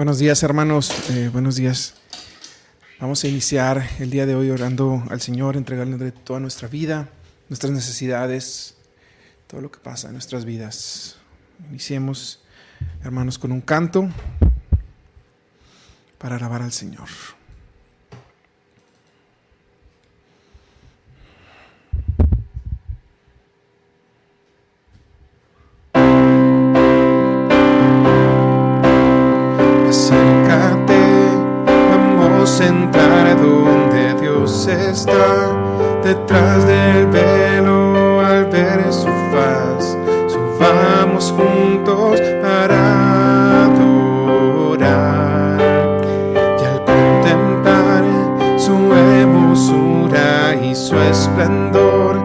Buenos días hermanos, eh, buenos días. Vamos a iniciar el día de hoy orando al Señor, entregándole toda nuestra vida, nuestras necesidades, todo lo que pasa en nuestras vidas. Iniciemos, hermanos, con un canto para alabar al Señor. Está detrás del velo al ver su faz. Subamos juntos para adorar y al contemplar su hermosura y su esplendor,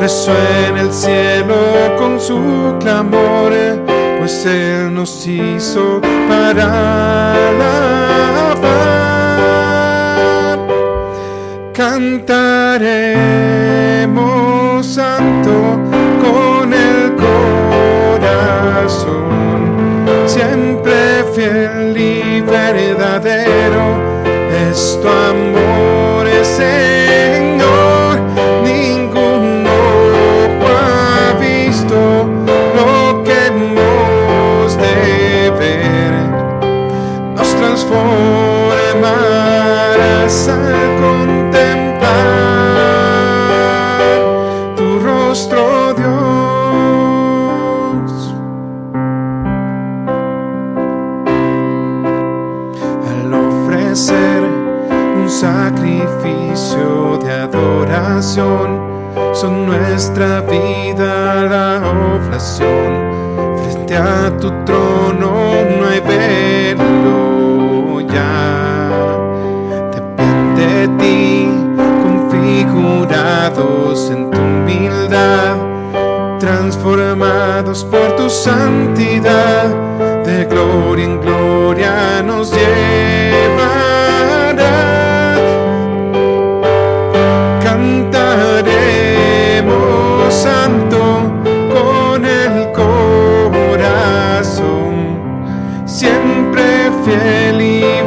resuena el cielo con su clamor, pues Él nos hizo para la cantaremos santo con el corazón, siempre fiel y verdadero es tu amor, Señor. Ningún ojo ha visto lo que hemos de ver, nos transformarás al son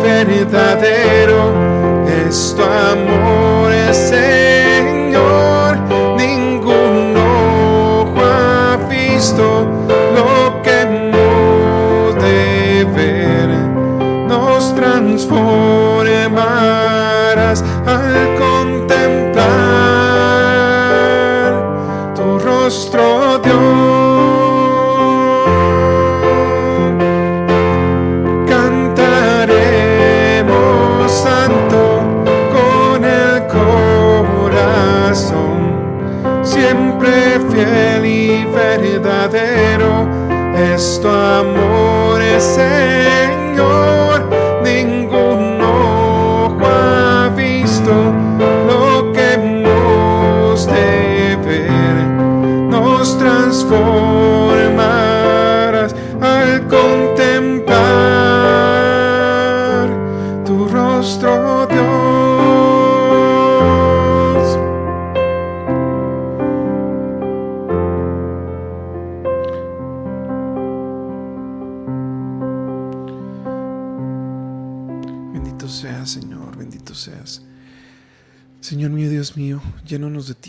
verdadero es tu amor,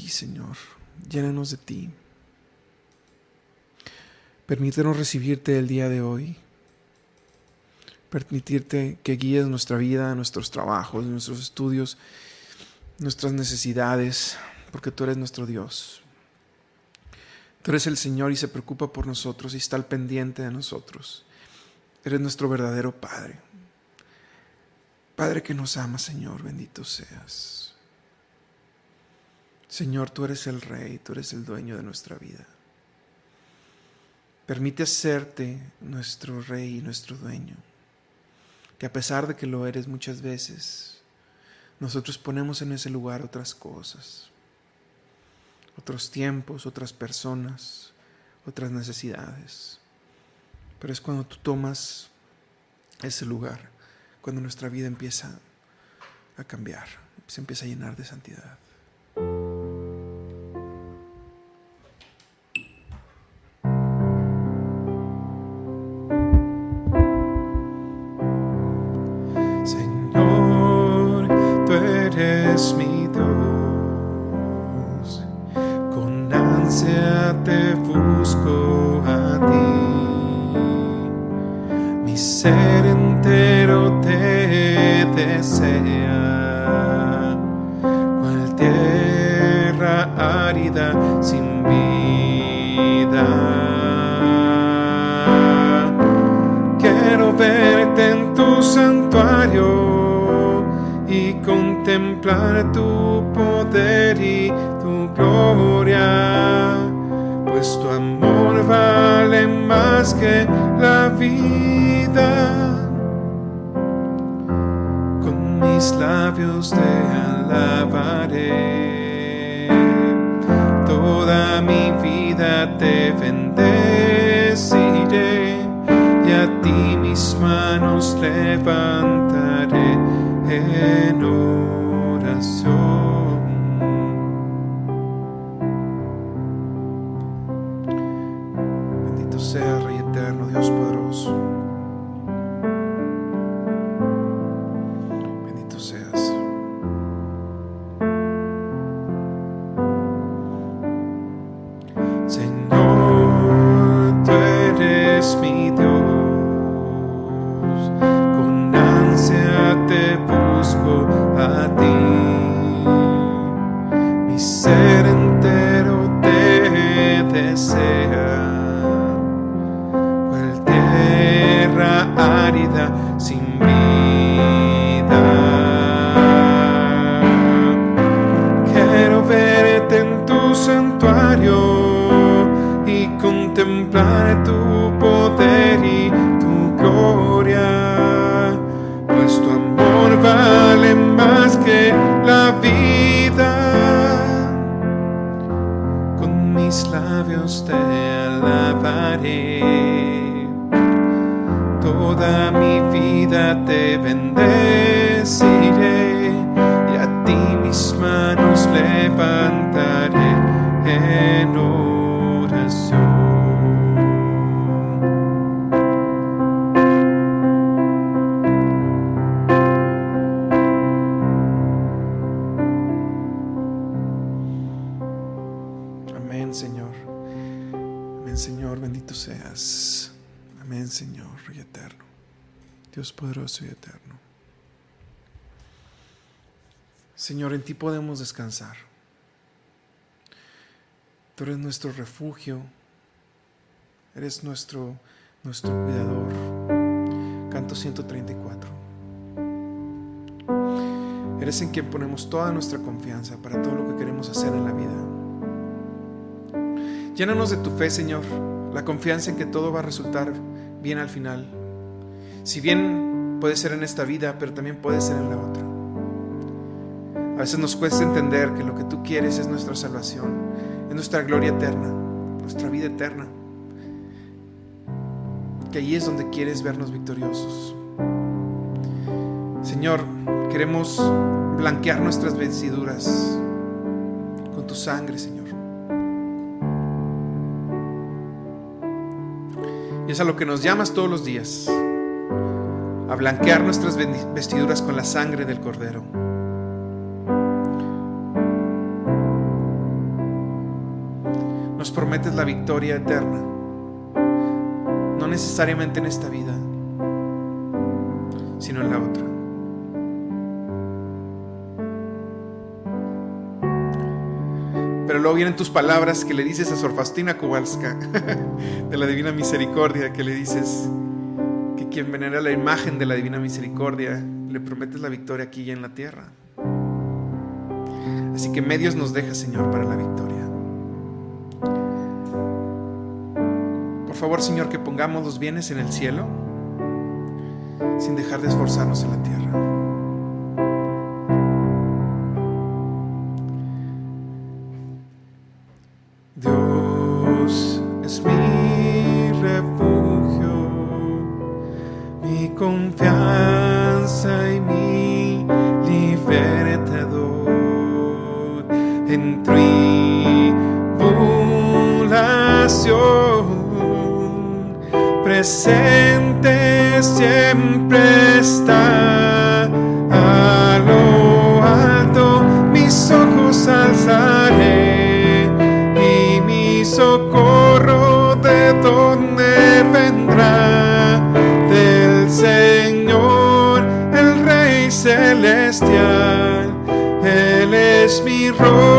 Señor, llénanos de ti. Permítenos recibirte el día de hoy. Permitirte que guíes nuestra vida, nuestros trabajos, nuestros estudios, nuestras necesidades, porque tú eres nuestro Dios. Tú eres el Señor y se preocupa por nosotros y está al pendiente de nosotros. Eres nuestro verdadero Padre. Padre que nos ama, Señor, bendito seas. Señor, tú eres el Rey, tú eres el dueño de nuestra vida. Permite hacerte nuestro Rey y nuestro dueño, que a pesar de que lo eres muchas veces, nosotros ponemos en ese lugar otras cosas, otros tiempos, otras personas, otras necesidades. Pero es cuando tú tomas ese lugar, cuando nuestra vida empieza a cambiar, se empieza a llenar de santidad. Desea. Cual tierra árida sin vida. Quiero verte en tu santuario y contemplar tu poder y tu gloria, pues tu amor vale más que la vida. Mis labios te alabaré, toda mi vida te bendeciré y a ti mis manos levantaré en oración. Te alabaré, toda mi vida te bendeciré y a ti mis manos levantaré en Rey eterno. Dios poderoso y eterno. Señor, en ti podemos descansar. Tú eres nuestro refugio. Eres nuestro, nuestro cuidador. Canto 134. Eres en quien ponemos toda nuestra confianza para todo lo que queremos hacer en la vida. Llénanos de tu fe, Señor, la confianza en que todo va a resultar bien al final. Si bien puede ser en esta vida, pero también puede ser en la otra. A veces nos cuesta entender que lo que tú quieres es nuestra salvación, es nuestra gloria eterna, nuestra vida eterna. Que allí es donde quieres vernos victoriosos. Señor, queremos blanquear nuestras vestiduras con tu sangre, Señor. Es a lo que nos llamas todos los días, a blanquear nuestras vestiduras con la sangre del Cordero. Nos prometes la victoria eterna, no necesariamente en esta vida, sino en la otra. Pero luego vienen tus palabras que le dices a Sor Faustina Kowalska de la Divina Misericordia, que le dices que quien venera la imagen de la Divina Misericordia le prometes la victoria aquí y en la tierra. Así que medios nos deja, Señor, para la victoria. Por favor, Señor, que pongamos los bienes en el cielo sin dejar de esforzarnos en la tierra. presente siempre está. A lo alto mis ojos alzaré y mi socorro de donde vendrá del Señor, el Rey celestial. Él es mi roca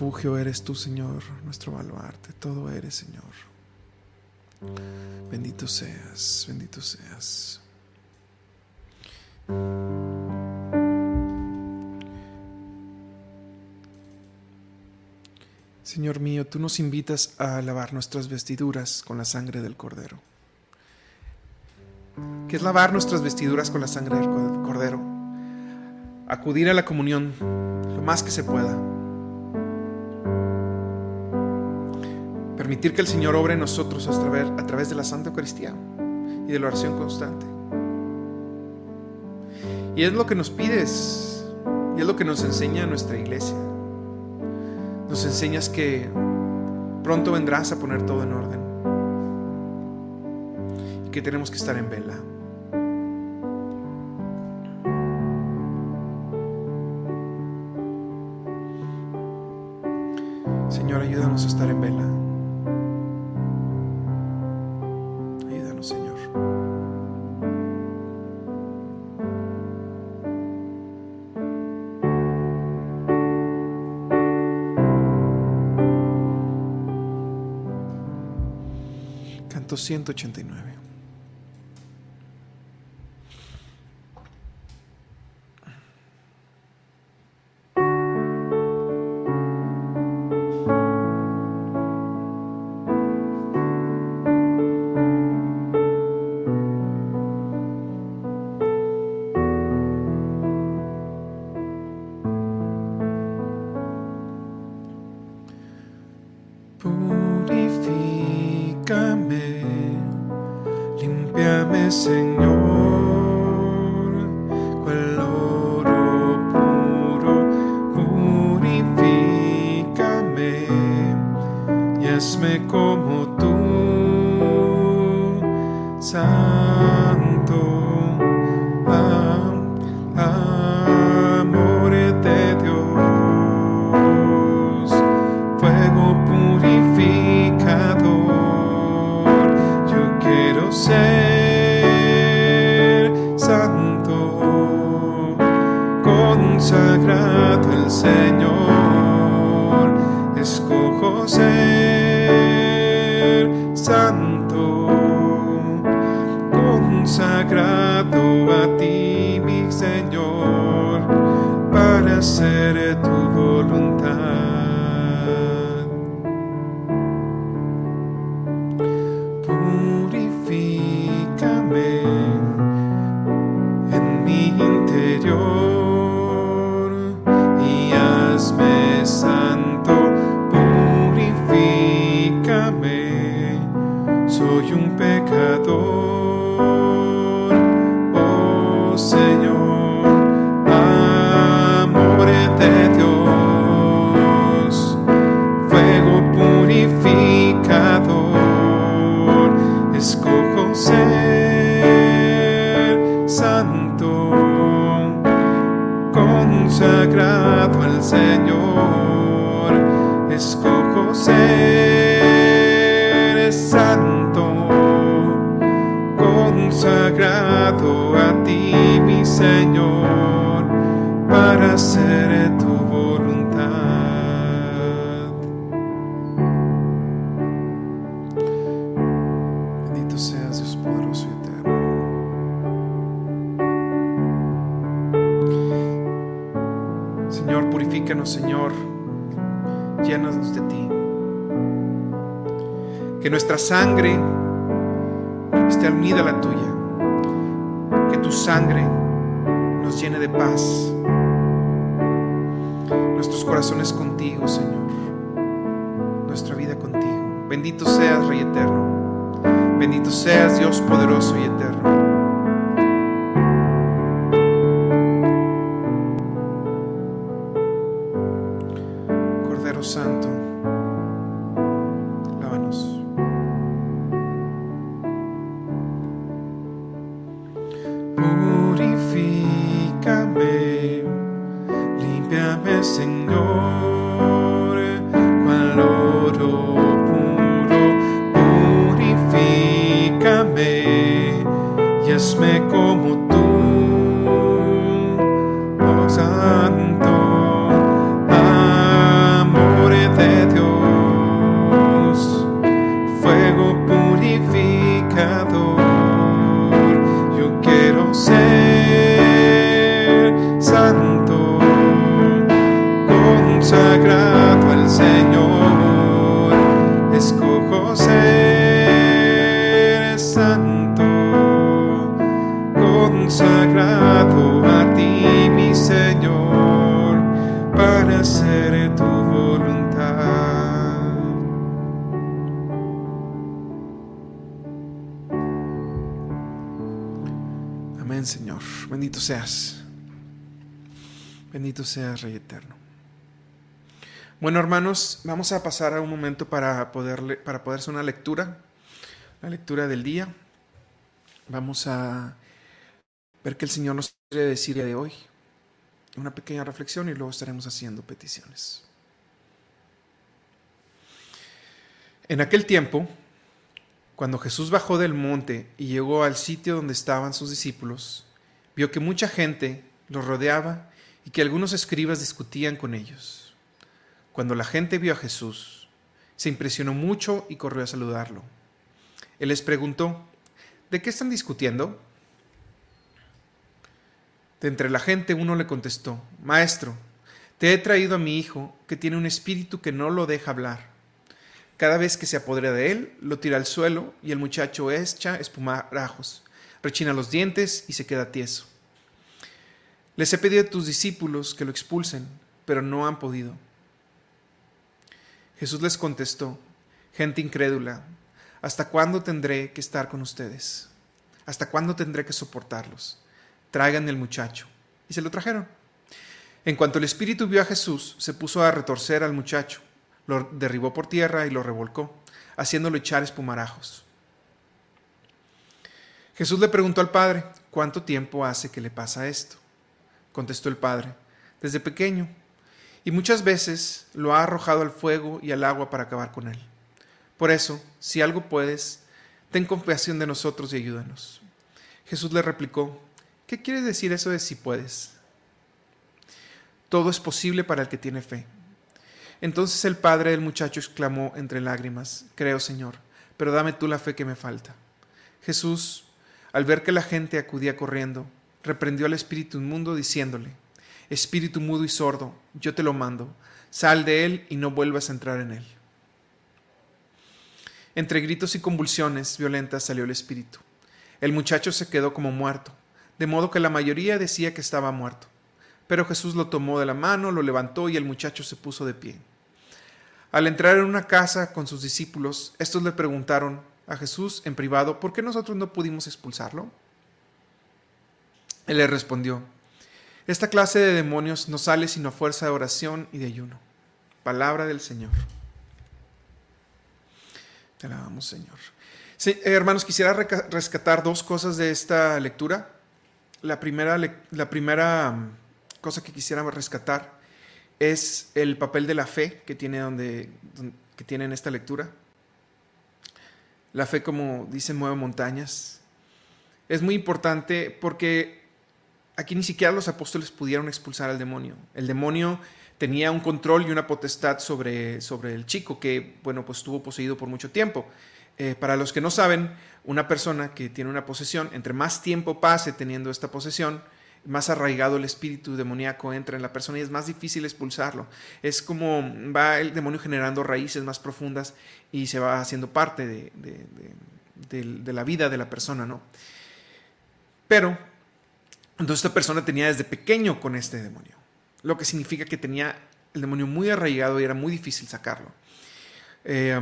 refugio eres tú, Señor, nuestro baluarte, todo eres, Señor. Bendito seas, bendito seas. Señor mío, tú nos invitas a lavar nuestras vestiduras con la sangre del Cordero. ¿Qué es lavar nuestras vestiduras con la sangre del Cordero? Acudir a la comunión lo más que se pueda. Permitir que el Señor obre en nosotros a través, a través de la Santa Eucaristía y de la oración constante. Y es lo que nos pides y es lo que nos enseña nuestra iglesia. Nos enseñas que pronto vendrás a poner todo en orden y que tenemos que estar en vela. Señor, ayúdanos a estar en vela. 189. Señor, escojo ser santo, consagrado a ti, mi Señor, para hacer Que nuestra sangre esté unida a la tuya. Que tu sangre nos llene de paz. Nuestros corazones contigo, Señor. Nuestra vida contigo. Bendito seas, Rey eterno. Bendito seas, Dios poderoso y eterno. Consagrado a ti, mi Señor, para hacer tu voluntad. Amén, Señor. Bendito seas. Bendito seas, Rey Eterno. Bueno, hermanos, vamos a pasar a un momento para poder, para poder hacer una lectura, la lectura del día. Vamos a ver qué el Señor nos quiere decir de hoy. Una pequeña reflexión y luego estaremos haciendo peticiones. En aquel tiempo, cuando Jesús bajó del monte y llegó al sitio donde estaban sus discípulos, vio que mucha gente los rodeaba y que algunos escribas discutían con ellos. Cuando la gente vio a Jesús, se impresionó mucho y corrió a saludarlo. Él les preguntó, ¿de qué están discutiendo? De entre la gente uno le contestó, Maestro, te he traído a mi hijo que tiene un espíritu que no lo deja hablar. Cada vez que se apodera de él, lo tira al suelo y el muchacho echa espumarajos, rechina los dientes y se queda tieso. Les he pedido a tus discípulos que lo expulsen, pero no han podido. Jesús les contestó, gente incrédula, ¿hasta cuándo tendré que estar con ustedes? ¿Hasta cuándo tendré que soportarlos? Traigan el muchacho. Y se lo trajeron. En cuanto el espíritu vio a Jesús, se puso a retorcer al muchacho, lo derribó por tierra y lo revolcó, haciéndolo echar espumarajos. Jesús le preguntó al padre, ¿cuánto tiempo hace que le pasa esto? Contestó el padre, desde pequeño, y muchas veces lo ha arrojado al fuego y al agua para acabar con él. Por eso, si algo puedes, ten compasión de nosotros y ayúdanos. Jesús le replicó, ¿qué quiere decir eso de si puedes? Todo es posible para el que tiene fe. Entonces el padre del muchacho exclamó entre lágrimas, Creo, Señor, pero dame tú la fe que me falta. Jesús, al ver que la gente acudía corriendo, reprendió al espíritu inmundo diciéndole, Espíritu mudo y sordo, yo te lo mando, sal de él y no vuelvas a entrar en él. Entre gritos y convulsiones violentas salió el espíritu. El muchacho se quedó como muerto, de modo que la mayoría decía que estaba muerto. Pero Jesús lo tomó de la mano, lo levantó y el muchacho se puso de pie. Al entrar en una casa con sus discípulos, estos le preguntaron a Jesús en privado, ¿por qué nosotros no pudimos expulsarlo? Él le respondió, esta clase de demonios no sale sino a fuerza de oración y de ayuno. Palabra del Señor. Te alabamos, Señor. Eh, hermanos, quisiera rescatar dos cosas de esta lectura. La primera, la primera cosa que quisiera rescatar es el papel de la fe que tiene, donde, que tiene en esta lectura. La fe, como dice, mueve montañas. Es muy importante porque aquí ni siquiera los apóstoles pudieron expulsar al demonio. El demonio tenía un control y una potestad sobre, sobre el chico que, bueno, pues estuvo poseído por mucho tiempo. Eh, para los que no saben, una persona que tiene una posesión, entre más tiempo pase teniendo esta posesión, más arraigado el espíritu demoníaco entra en la persona y es más difícil expulsarlo. Es como va el demonio generando raíces más profundas y se va haciendo parte de, de la vida de la persona, ¿no? Pero, entonces esta persona tenía desde pequeño con este demonio lo que significa que tenía el demonio muy arraigado y era muy difícil sacarlo. Eh,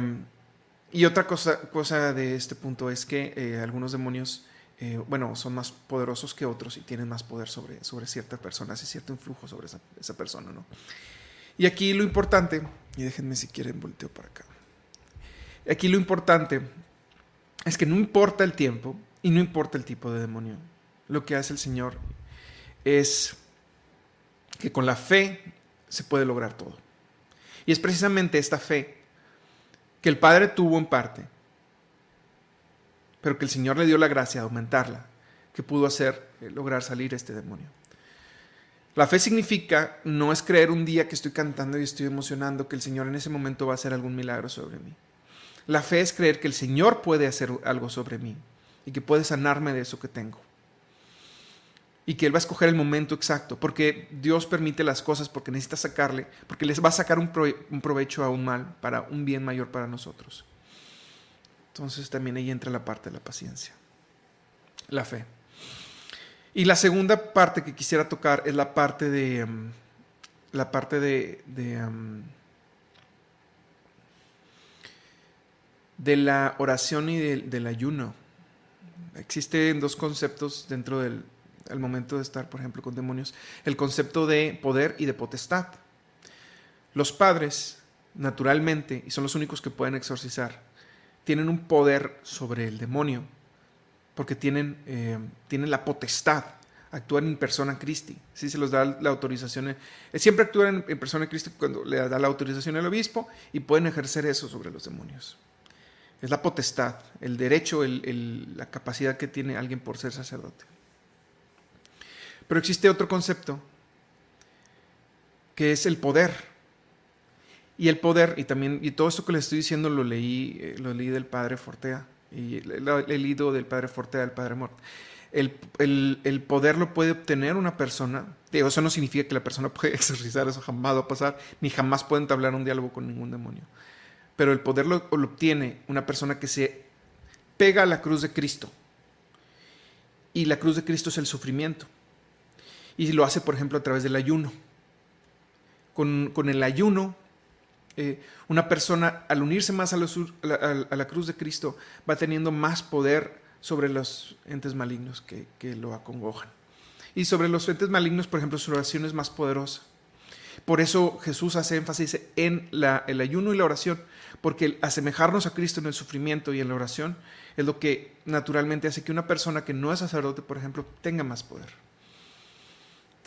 y otra cosa, cosa, de este punto es que eh, algunos demonios, eh, bueno, son más poderosos que otros y tienen más poder sobre, sobre ciertas personas y cierto influjo sobre esa, esa persona, ¿no? Y aquí lo importante, y déjenme si quieren volteo para acá. Aquí lo importante es que no importa el tiempo y no importa el tipo de demonio. Lo que hace el Señor es que con la fe se puede lograr todo. Y es precisamente esta fe que el Padre tuvo en parte, pero que el Señor le dio la gracia de aumentarla, que pudo hacer eh, lograr salir este demonio. La fe significa no es creer un día que estoy cantando y estoy emocionando que el Señor en ese momento va a hacer algún milagro sobre mí. La fe es creer que el Señor puede hacer algo sobre mí y que puede sanarme de eso que tengo y que Él va a escoger el momento exacto, porque Dios permite las cosas porque necesita sacarle, porque les va a sacar un, provecho a un mal para un bien mayor para nosotros. Entonces también ahí entra la parte de la paciencia, la fe. Y la segunda parte que quisiera tocar es la parte de um, la parte de, de, de la oración y del ayuno. Existen dos conceptos dentro del, al momento de estar, por ejemplo, con demonios, el concepto de poder y de potestad. Los padres, naturalmente, y son los únicos que pueden exorcizar, tienen un poder sobre el demonio, porque tienen, eh, tienen la potestad, actúan en persona Christi, si se los da la autorización, eh, siempre actúan en, persona Christi cuando le da la autorización el obispo y pueden ejercer eso sobre los demonios. Es la potestad, el derecho, la capacidad que tiene alguien por ser sacerdote. Pero existe otro concepto, que es el poder. Y el poder, y también, y todo esto que les estoy diciendo lo leí, eh, lo leí del padre Fortea, y he leído del padre Fortea, del padre Mort. El, el, poder lo puede obtener una persona. Digo, eso no significa que la persona puede exorcizar, eso jamás va a pasar, ni jamás puede entablar un diálogo con ningún demonio. Pero el poder lo, lo obtiene una persona que se pega a la cruz de Cristo. Y la cruz de Cristo es el sufrimiento. Y lo hace, por ejemplo, a través del ayuno. Con, el ayuno, eh, una persona, al unirse más a, la, cruz de Cristo, va teniendo más poder sobre los entes malignos que, lo acongojan. Y sobre los entes malignos, por ejemplo, su oración es más poderosa. Por eso Jesús hace énfasis en el ayuno y la oración, porque asemejarnos a Cristo en el sufrimiento y en la oración es lo que naturalmente hace que una persona que no es sacerdote, por ejemplo, tenga más poder.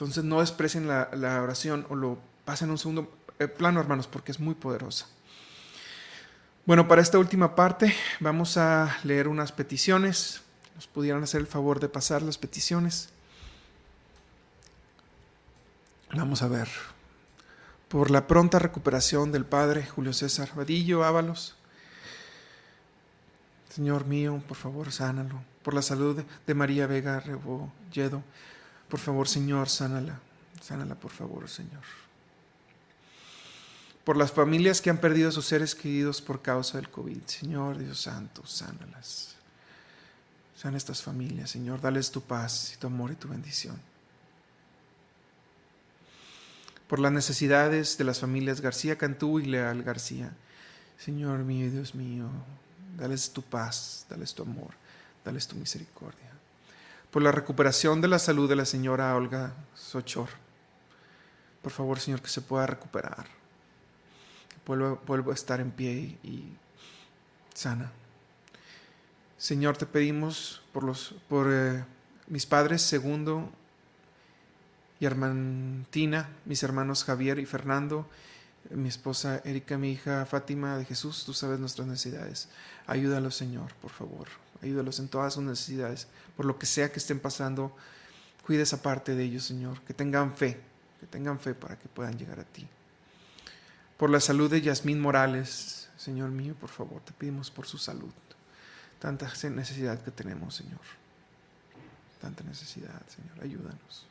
Entonces no desprecien la, oración o lo pasen a un segundo eh, plano, hermanos, porque es muy poderosa. Bueno, para esta última parte vamos a leer unas peticiones. Nos pudieran hacer el favor de pasar las peticiones. Vamos a ver. Por la pronta recuperación del Padre Julio César Vadillo Ábalos. Señor mío, por favor, sánalo. Por la salud de María Vega Rebolledo por favor, Señor, sánala. Sánala, por favor, Señor. Por las familias que han perdido a sus seres queridos por causa del COVID. Señor Dios Santo, sánalas. Sana estas familias, Señor. Dales tu paz y tu amor y tu bendición. Por las necesidades de las familias García Cantú y Leal García. Señor mío y Dios mío, dales tu paz, dales tu amor, dales tu misericordia por la recuperación de la salud de la señora Olga Sochor. Por favor, Señor, que se pueda recuperar, que vuelva, a estar en pie y, sana. Señor, te pedimos por, los, por eh, mis padres segundo y Armantina, mis hermanos Javier y Fernando, mi esposa Erika, mi hija Fátima de Jesús, tú sabes nuestras necesidades. Ayúdalos, Señor, por favor. Ayúdalos en todas sus necesidades, por lo que sea que estén pasando. Cuida esa parte de ellos, Señor. Que tengan fe, que tengan fe para que puedan llegar a ti. Por la salud de Yasmín Morales, Señor mío, por favor, te pedimos por su salud. Tanta necesidad que tenemos, Señor. Tanta necesidad, Señor. Ayúdanos.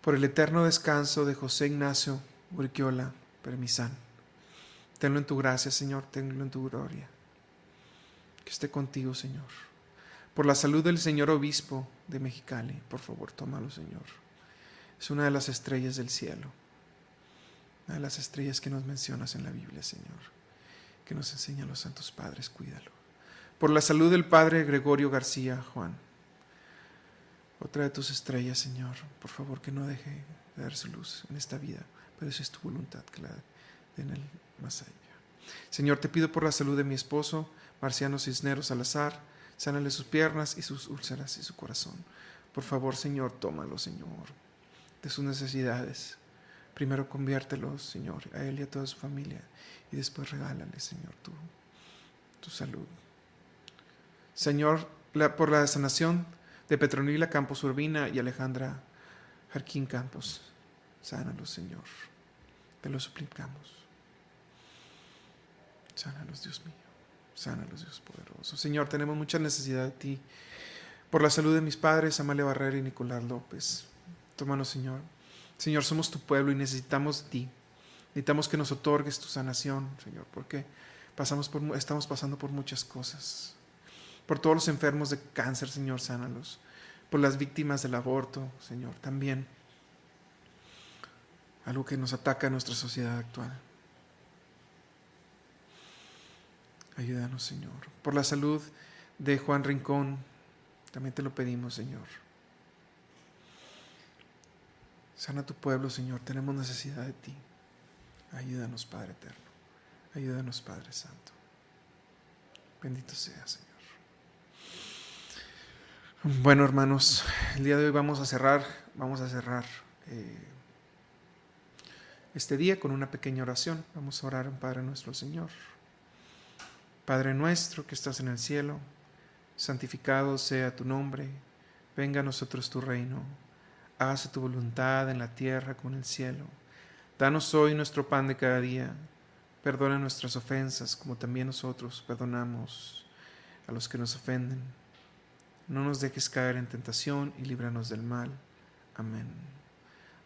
Por el eterno descanso de José Ignacio Urquiola Permisán. Tenlo en tu gracia, Señor. Tenlo en tu gloria. Que esté contigo, Señor. Por la salud del Señor Obispo de Mexicali, por favor, tómalo, Señor. Es una de las estrellas del cielo. Una de las estrellas que nos mencionas en la Biblia, Señor. Que nos enseñan los santos padres, cuídalo. Por la salud del Padre Gregorio García Juan otra de tus estrellas, Señor. Por favor, que no deje de dar su luz en esta vida, pero esa es tu voluntad, que la den el más allá. Señor, te pido por la salud de mi esposo, Marciano Cisneros Salazar, sánale sus piernas y sus úlceras y su corazón. Por favor, Señor, tómalo, Señor, de sus necesidades. Primero conviértelo, Señor, a él y a toda su familia, y después regálale, Señor, tu, tu salud. Señor, por la sanación de Petronila Campos Urbina y Alejandra Jarquín Campos. Sánalos, Señor. Te lo suplicamos. Sánalos, Dios mío. Sánalos, Dios poderoso. Señor, tenemos mucha necesidad de ti. Por la salud de mis padres, Amalia Barrera y Nicolás López. Tómanos, Señor. Señor, somos tu pueblo y necesitamos de ti. Necesitamos que nos otorgues tu sanación, Señor, porque pasamos por, estamos pasando por muchas cosas por todos los enfermos de cáncer, Señor, sánalos, por las víctimas del aborto, Señor, también. Algo que nos ataca a nuestra sociedad actual. Ayúdanos, Señor. Por la salud de Juan Rincón, también te lo pedimos, Señor. Sana tu pueblo, Señor. Tenemos necesidad de ti. Ayúdanos, Padre eterno. Ayúdanos, Padre Santo. Bendito sea, Señor. Bueno, hermanos, el día de hoy vamos a cerrar, vamos a cerrar eh, este día con una pequeña oración. Vamos a orar en Padre nuestro Señor. Padre nuestro que estás en el cielo, santificado sea tu nombre, venga a nosotros tu reino, hágase tu voluntad en la tierra como en el cielo. Danos hoy nuestro pan de cada día, perdona nuestras ofensas como también nosotros perdonamos a los que nos ofenden no nos dejes caer en tentación y líbranos del mal. Amén.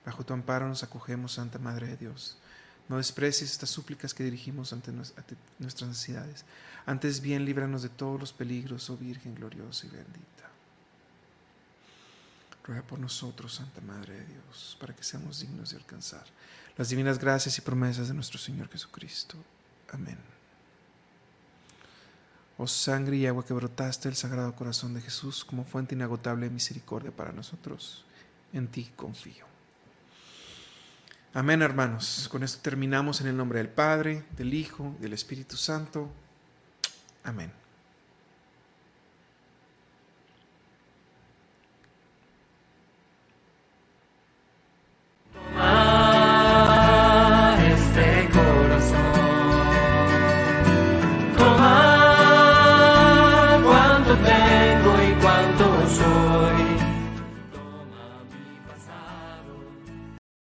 Bajo tu amparo nos acogemos, Santa Madre de Dios. No desprecies estas súplicas que dirigimos ante nuestras necesidades. Antes bien, líbranos de todos los peligros, oh Virgen gloriosa y bendita. Ruega por nosotros, Santa Madre de Dios, para que seamos dignos de alcanzar las divinas gracias y promesas de nuestro Señor Jesucristo. Amén oh sangre y agua que brotaste del Sagrado Corazón de Jesús como fuente inagotable de misericordia para nosotros, en ti confío. Amén, hermanos. Con esto terminamos en el nombre del Padre, del Hijo del Espíritu Santo. Amén.